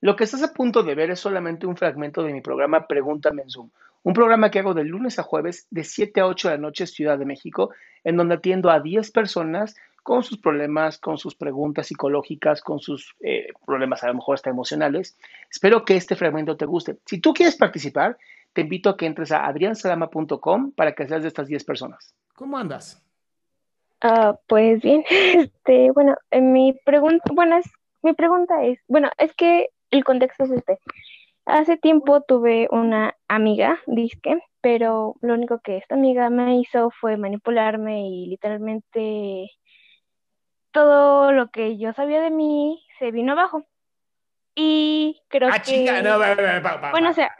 Lo que estás a punto de ver es solamente un fragmento de mi programa Pregúntame en Zoom, un programa que hago de lunes a jueves de 7 a 8 de la noche Ciudad de México, en donde atiendo a 10 personas con sus problemas, con sus preguntas psicológicas, con sus eh, problemas a lo mejor hasta emocionales. Espero que este fragmento te guste. Si tú quieres participar, te invito a que entres a adriansalama.com para que seas de estas 10 personas. ¿Cómo andas? Ah, pues bien, este, bueno, mi pregunta, bueno, es, mi pregunta es, bueno, es que el contexto es este. Hace tiempo tuve una amiga, disque, pero lo único que esta amiga me hizo fue manipularme y literalmente todo lo que yo sabía de mí se vino abajo. Y creo ah, que... Chica, no, va, va, va, bueno, o sea...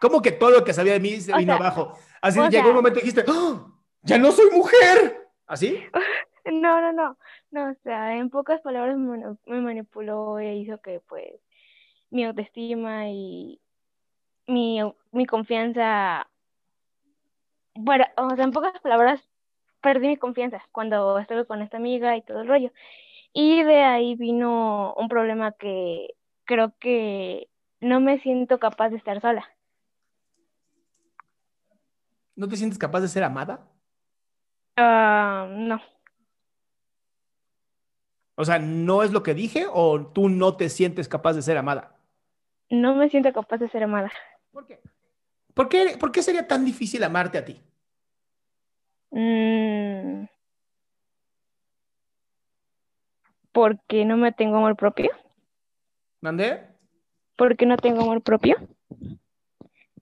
¿Cómo que todo lo que sabía de mí se vino abajo? Así llegó un momento y dijiste, ¡Oh, ¡ya no soy mujer! ¿Así? No, no, no. No, o sea, en pocas palabras me manipuló e hizo que pues mi autoestima y mi, mi confianza, bueno, o sea, en pocas palabras, perdí mi confianza cuando estuve con esta amiga y todo el rollo. Y de ahí vino un problema que creo que no me siento capaz de estar sola. ¿No te sientes capaz de ser amada? Ah, no. O sea, ¿no es lo que dije o tú no te sientes capaz de ser amada? No me siento capaz de ser amada. ¿Por qué? ¿Por qué, por qué sería tan difícil amarte a ti? Mm. porque no me tengo amor propio. ¿Mandé? Porque no tengo amor propio.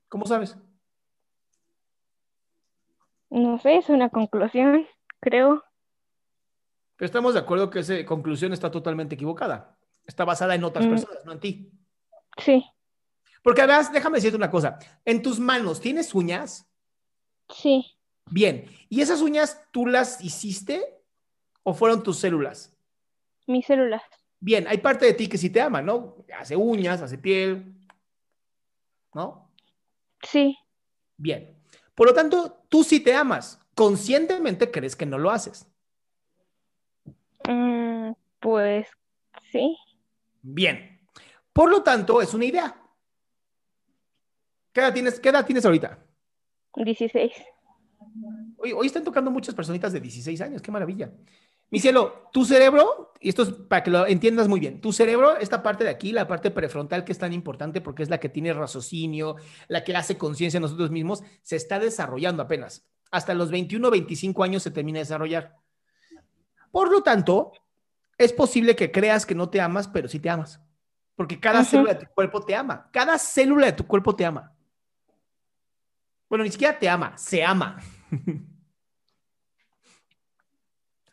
¿Cómo sabes? No sé, es una conclusión, creo. Pero estamos de acuerdo que esa conclusión está totalmente equivocada. Está basada en otras mm. personas, no en ti. Sí. Porque además, déjame decirte una cosa. En tus manos, ¿tienes uñas? Sí. Bien. ¿Y esas uñas tú las hiciste o fueron tus células? Mis células. Bien, hay parte de ti que sí te ama, ¿no? Hace uñas, hace piel, ¿no? Sí. Bien. Por lo tanto, tú sí te amas. Conscientemente crees que no lo haces. Mm, pues sí. Bien. Por lo tanto, es una idea. ¿Qué edad tienes, qué edad tienes ahorita? 16. Hoy, hoy están tocando muchas personitas de 16 años, qué maravilla. Mi cielo, tu cerebro, y esto es para que lo entiendas muy bien, tu cerebro, esta parte de aquí, la parte prefrontal que es tan importante porque es la que tiene raciocinio, la que hace conciencia nosotros mismos, se está desarrollando apenas. Hasta los 21 o 25 años se termina de desarrollar. Por lo tanto, es posible que creas que no te amas, pero sí te amas. Porque cada célula de tu cuerpo te ama. Cada célula de tu cuerpo te ama. Bueno, ni siquiera te ama, se ama.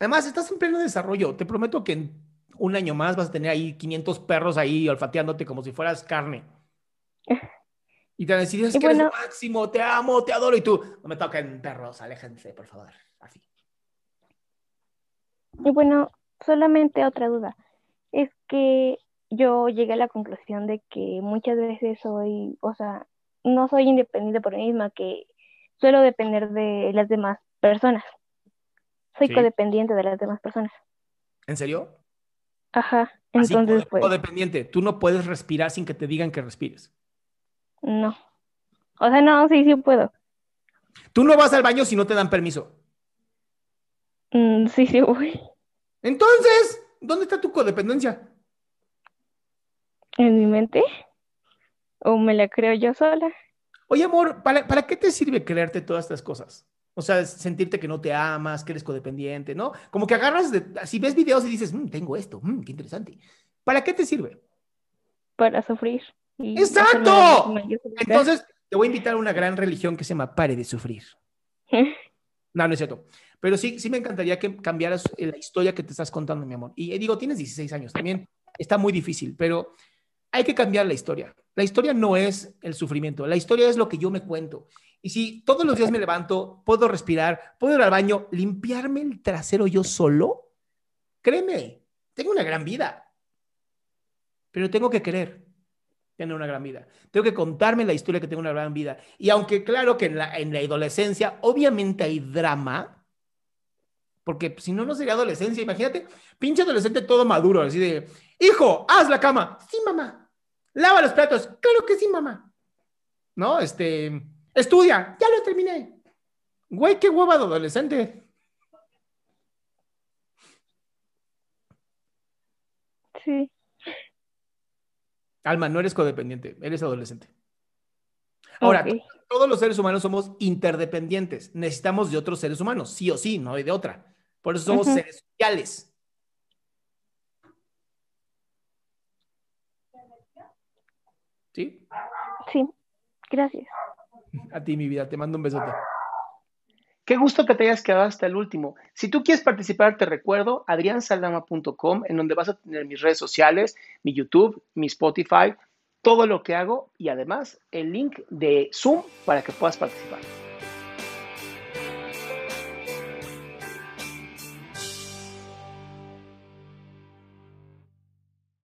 Además, estás en pleno desarrollo. Te prometo que en un año más vas a tener ahí 500 perros ahí olfateándote como si fueras carne. Y te van a decir, es que eres máximo, te amo, te adoro. Y tú, no me toquen perros, aléjense, por favor. Así. Y bueno, solamente otra duda. Es que yo llegué a la conclusión de que muchas veces soy, o sea, no soy independiente por mí misma, que suelo depender de las demás personas. Soy codependiente de las demás personas. ¿En serio? Ajá, entonces pues... Codependiente, tú no puedes respirar sin que te digan que respires. No. O sea, no, sí, sí puedo. Tú no vas al baño si no te dan permiso. Mm, sí, sí voy. Entonces, ¿dónde está tu codependencia? En mi mente o me la creo yo sola. Oye, amor, ¿para, ¿para qué te sirve creerte todas estas cosas? O sea, sentirte que no te amas, que eres codependiente, ¿no? Como que agarras, de, si ves videos y dices, mm, tengo esto, mm, qué interesante. ¿Para qué te sirve? Para sufrir. ¡Exacto! Entonces, te voy a invitar a una gran religión que se llama Pare de Sufrir. no, no es cierto. Pero sí, sí me encantaría que cambiaras la historia que te estás contando, mi amor. Y digo, tienes 16 años, también está muy difícil, pero hay que cambiar la historia. La historia no es el sufrimiento, la historia es lo que yo me cuento. Y si todos los días me levanto, puedo respirar, puedo ir al baño, limpiarme el trasero yo solo, créeme, tengo una gran vida. Pero tengo que querer tener una gran vida. Tengo que contarme la historia que tengo una gran vida. Y aunque claro que en la, en la adolescencia obviamente hay drama, porque si no, no sería adolescencia. Imagínate, pinche adolescente todo maduro, así de, hijo, haz la cama. Sí, mamá Lava los platos. Claro que sí, mamá. ¿No? Este, estudia. Ya lo terminé. Güey, qué hueva de adolescente. Sí. Alma, no eres codependiente, eres adolescente. Ahora, todos los seres humanos somos interdependientes. Necesitamos de otros seres humanos, sí o sí, no hay de otra. Por eso somos seres sociales. ¿Sí? Sí, gracias. A ti, mi vida, te mando un besote. Qué gusto que te hayas quedado hasta el último. Si tú quieres participar, te recuerdo adriansaldama.com, en donde vas a tener mis redes sociales, mi YouTube, mi Spotify, todo lo que hago y además el link de Zoom para que puedas participar.